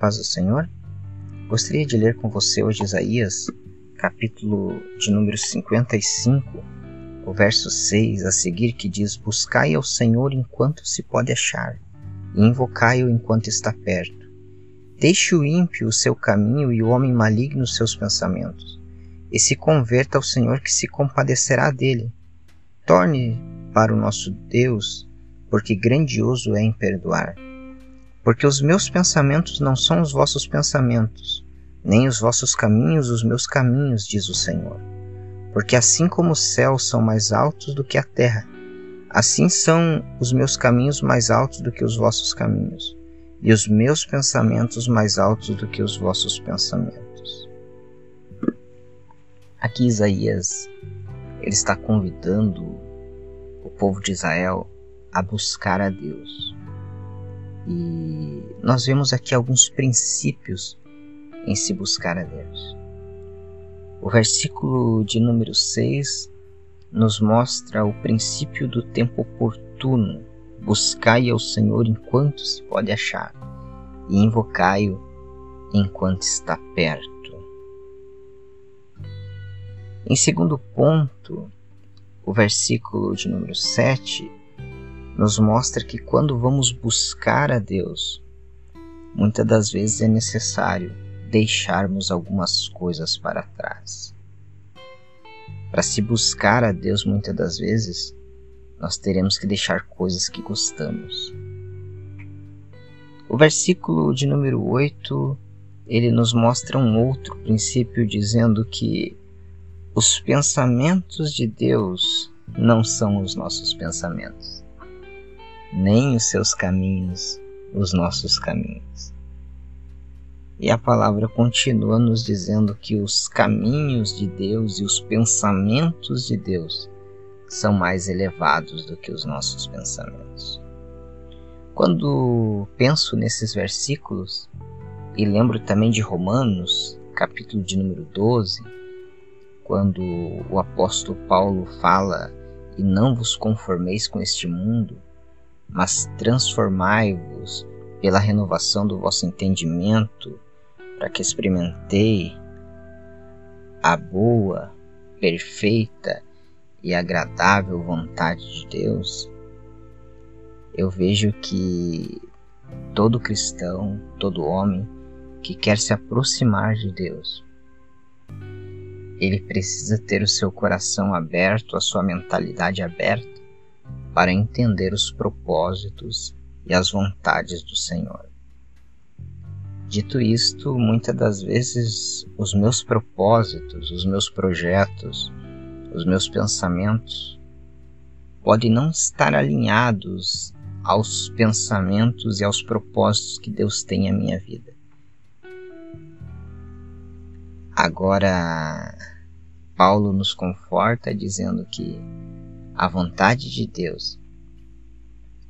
paz do Senhor. Gostaria de ler com você hoje Isaías, capítulo de número 55, o verso 6 a seguir, que diz: Buscai ao Senhor enquanto se pode achar, e invocai-o enquanto está perto. Deixe o ímpio o seu caminho e o homem maligno os seus pensamentos, e se converta ao Senhor que se compadecerá dele. Torne para o nosso Deus, porque grandioso é em perdoar porque os meus pensamentos não são os vossos pensamentos, nem os vossos caminhos os meus caminhos, diz o Senhor. Porque assim como os céus são mais altos do que a terra, assim são os meus caminhos mais altos do que os vossos caminhos, e os meus pensamentos mais altos do que os vossos pensamentos. Aqui Isaías ele está convidando o povo de Israel a buscar a Deus e nós vemos aqui alguns princípios em se buscar a Deus. O versículo de número 6 nos mostra o princípio do tempo oportuno. Buscai ao Senhor enquanto se pode achar, e invocai-o enquanto está perto. Em segundo ponto, o versículo de número 7 nos mostra que quando vamos buscar a Deus, muitas das vezes é necessário deixarmos algumas coisas para trás. Para se buscar a Deus, muitas das vezes, nós teremos que deixar coisas que gostamos. O versículo de número 8, ele nos mostra um outro princípio dizendo que os pensamentos de Deus não são os nossos pensamentos nem os seus caminhos os nossos caminhos. E a palavra continua nos dizendo que os caminhos de Deus e os pensamentos de Deus são mais elevados do que os nossos pensamentos. Quando penso nesses versículos e lembro também de Romanos, capítulo de número 12, quando o apóstolo Paulo fala: E não vos conformeis com este mundo, mas transformai-vos pela renovação do vosso entendimento, para que experimentei a boa, perfeita e agradável vontade de Deus, eu vejo que todo cristão, todo homem que quer se aproximar de Deus, ele precisa ter o seu coração aberto, a sua mentalidade aberta para entender os propósitos e as vontades do Senhor. Dito isto, muitas das vezes os meus propósitos, os meus projetos, os meus pensamentos podem não estar alinhados aos pensamentos e aos propósitos que Deus tem à minha vida. Agora, Paulo nos conforta dizendo que a vontade de Deus,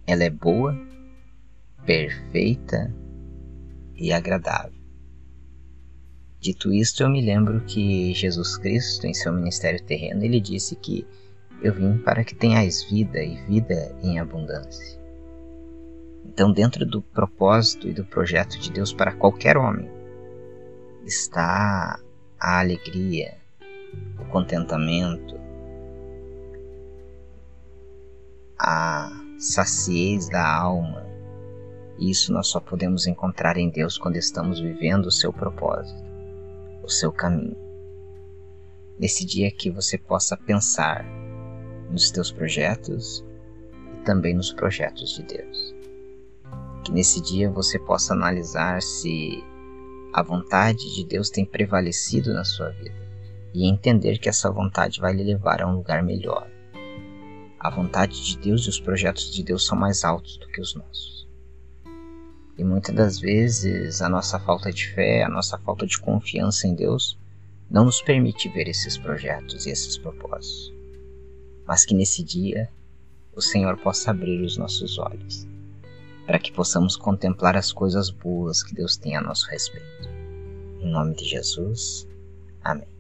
ela é boa, perfeita e agradável. Dito isto, eu me lembro que Jesus Cristo, em seu ministério terreno, ele disse que eu vim para que tenhais vida e vida em abundância. Então, dentro do propósito e do projeto de Deus para qualquer homem, está a alegria, o contentamento, a saciez da alma. Isso nós só podemos encontrar em Deus quando estamos vivendo o seu propósito, o seu caminho. Nesse dia que você possa pensar nos teus projetos e também nos projetos de Deus. Que nesse dia você possa analisar se a vontade de Deus tem prevalecido na sua vida e entender que essa vontade vai lhe levar a um lugar melhor a vontade de Deus e os projetos de Deus são mais altos do que os nossos. E muitas das vezes a nossa falta de fé, a nossa falta de confiança em Deus não nos permite ver esses projetos e esses propósitos. Mas que nesse dia o Senhor possa abrir os nossos olhos, para que possamos contemplar as coisas boas que Deus tem a nosso respeito. Em nome de Jesus, amém.